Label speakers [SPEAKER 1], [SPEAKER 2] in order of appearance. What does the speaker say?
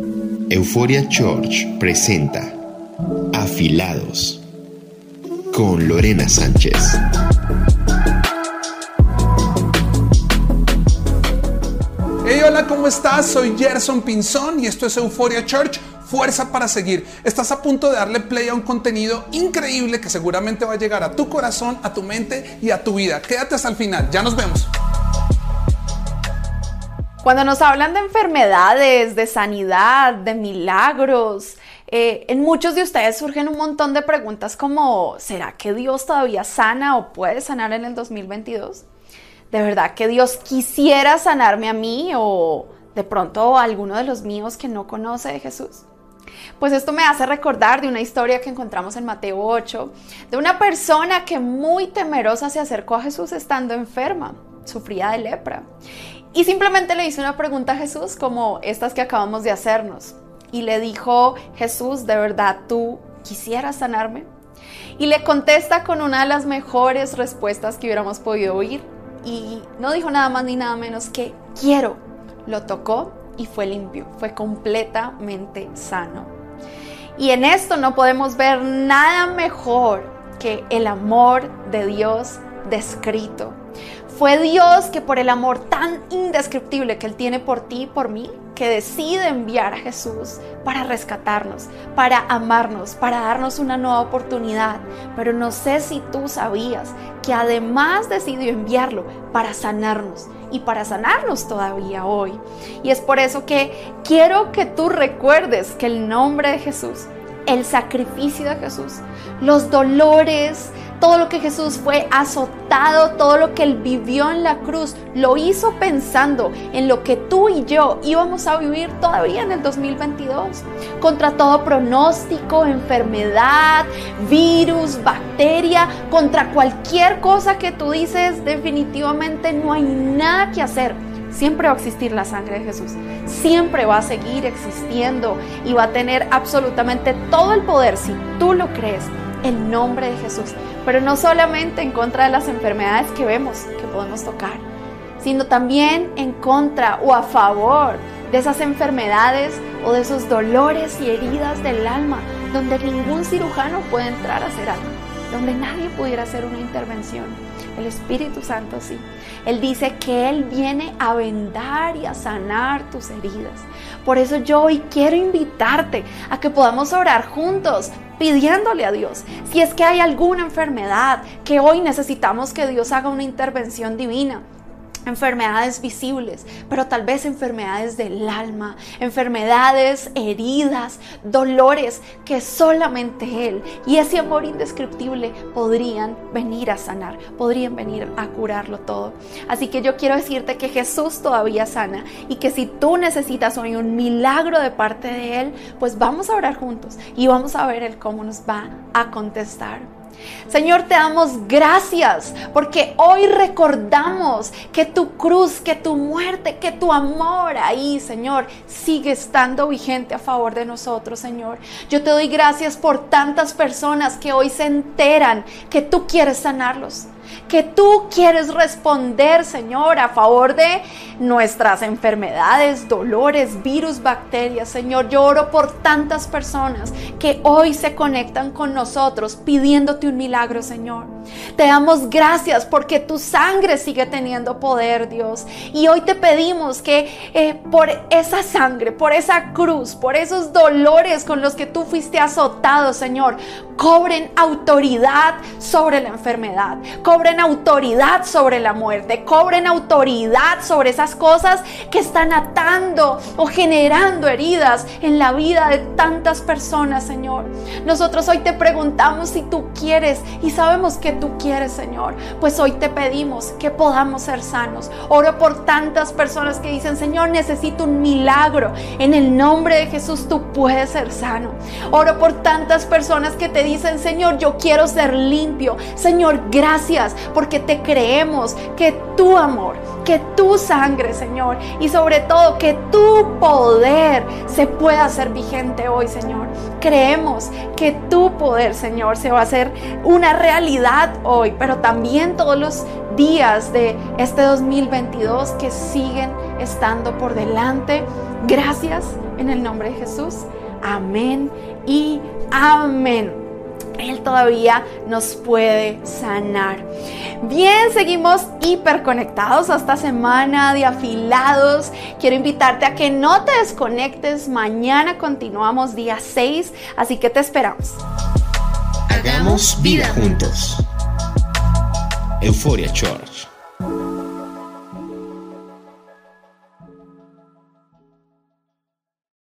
[SPEAKER 1] Euforia Church presenta Afilados con Lorena Sánchez.
[SPEAKER 2] Hey, hola, ¿cómo estás? Soy Gerson Pinzón y esto es Euforia Church, fuerza para seguir. Estás a punto de darle play a un contenido increíble que seguramente va a llegar a tu corazón, a tu mente y a tu vida. Quédate hasta el final, ya nos vemos.
[SPEAKER 3] Cuando nos hablan de enfermedades, de sanidad, de milagros, eh, en muchos de ustedes surgen un montón de preguntas como, ¿será que Dios todavía sana o puede sanar en el 2022? ¿De verdad que Dios quisiera sanarme a mí o de pronto a alguno de los míos que no conoce de Jesús? Pues esto me hace recordar de una historia que encontramos en Mateo 8, de una persona que muy temerosa se acercó a Jesús estando enferma, sufría de lepra, y simplemente le hizo una pregunta a Jesús como estas que acabamos de hacernos. Y le dijo, Jesús, ¿de verdad tú quisieras sanarme? Y le contesta con una de las mejores respuestas que hubiéramos podido oír y no dijo nada más ni nada menos que quiero. Lo tocó y fue limpio, fue completamente sano. Y en esto no podemos ver nada mejor que el amor de Dios descrito. Fue Dios que por el amor tan indescriptible que Él tiene por ti y por mí, que decide enviar a Jesús para rescatarnos, para amarnos, para darnos una nueva oportunidad. Pero no sé si tú sabías que además decidió enviarlo para sanarnos y para sanarnos todavía hoy. Y es por eso que quiero que tú recuerdes que el nombre de Jesús, el sacrificio de Jesús, los dolores, todo lo que Jesús fue azotado, todo lo que Él vivió en la cruz, lo hizo pensando en lo que tú y yo íbamos a vivir todavía en el 2022. Contra todo pronóstico, enfermedad, virus, bacteria, contra cualquier cosa que tú dices, definitivamente no hay nada que hacer. Siempre va a existir la sangre de Jesús. Siempre va a seguir existiendo y va a tener absolutamente todo el poder si tú lo crees el nombre de Jesús. Pero no solamente en contra de las enfermedades que vemos, que podemos tocar, sino también en contra o a favor de esas enfermedades o de esos dolores y heridas del alma, donde ningún cirujano puede entrar a hacer algo, donde nadie pudiera hacer una intervención. El Espíritu Santo sí. Él dice que Él viene a vendar y a sanar tus heridas. Por eso yo hoy quiero invitarte a que podamos orar juntos pidiéndole a Dios. Si es que hay alguna enfermedad que hoy necesitamos que Dios haga una intervención divina enfermedades visibles, pero tal vez enfermedades del alma, enfermedades, heridas, dolores que solamente Él y ese amor indescriptible podrían venir a sanar, podrían venir a curarlo todo. Así que yo quiero decirte que Jesús todavía sana y que si tú necesitas hoy un milagro de parte de Él, pues vamos a orar juntos y vamos a ver el cómo nos va a contestar. Señor, te damos gracias porque hoy recordamos que tu cruz, que tu muerte, que tu amor ahí, Señor, sigue estando vigente a favor de nosotros, Señor. Yo te doy gracias por tantas personas que hoy se enteran que tú quieres sanarlos que tú quieres responder, Señor, a favor de nuestras enfermedades, dolores, virus, bacterias. Señor, yo oro por tantas personas que hoy se conectan con nosotros pidiéndote un milagro, Señor. Te damos gracias porque tu sangre sigue teniendo poder, Dios. Y hoy te pedimos que eh, por esa sangre, por esa cruz, por esos dolores con los que tú fuiste azotado, Señor, cobren autoridad sobre la enfermedad, cobren autoridad sobre la muerte, cobren autoridad sobre esas cosas que están atando o generando heridas en la vida de tantas personas, Señor. Nosotros hoy te preguntamos si tú quieres y sabemos que tú quieres, Señor. Pues hoy te pedimos que podamos ser sanos. Oro por tantas personas que dicen, Señor, necesito un milagro. En el nombre de Jesús tú puedes ser sano. Oro por tantas personas que te dicen, Señor, yo quiero ser limpio. Señor, gracias porque te creemos que tu amor, que tu sangre, Señor, y sobre todo que tu poder se pueda hacer vigente hoy, Señor. Creemos que tu poder, Señor, se va a hacer una realidad hoy, pero también todos los días de este 2022 que siguen estando por delante. Gracias en el nombre de Jesús. Amén y amén. Él todavía nos puede sanar. Bien, seguimos hiperconectados esta semana de afilados. Quiero invitarte a que no te desconectes. Mañana continuamos día 6, así que te esperamos.
[SPEAKER 1] Hagamos vida juntos. Euforia Church.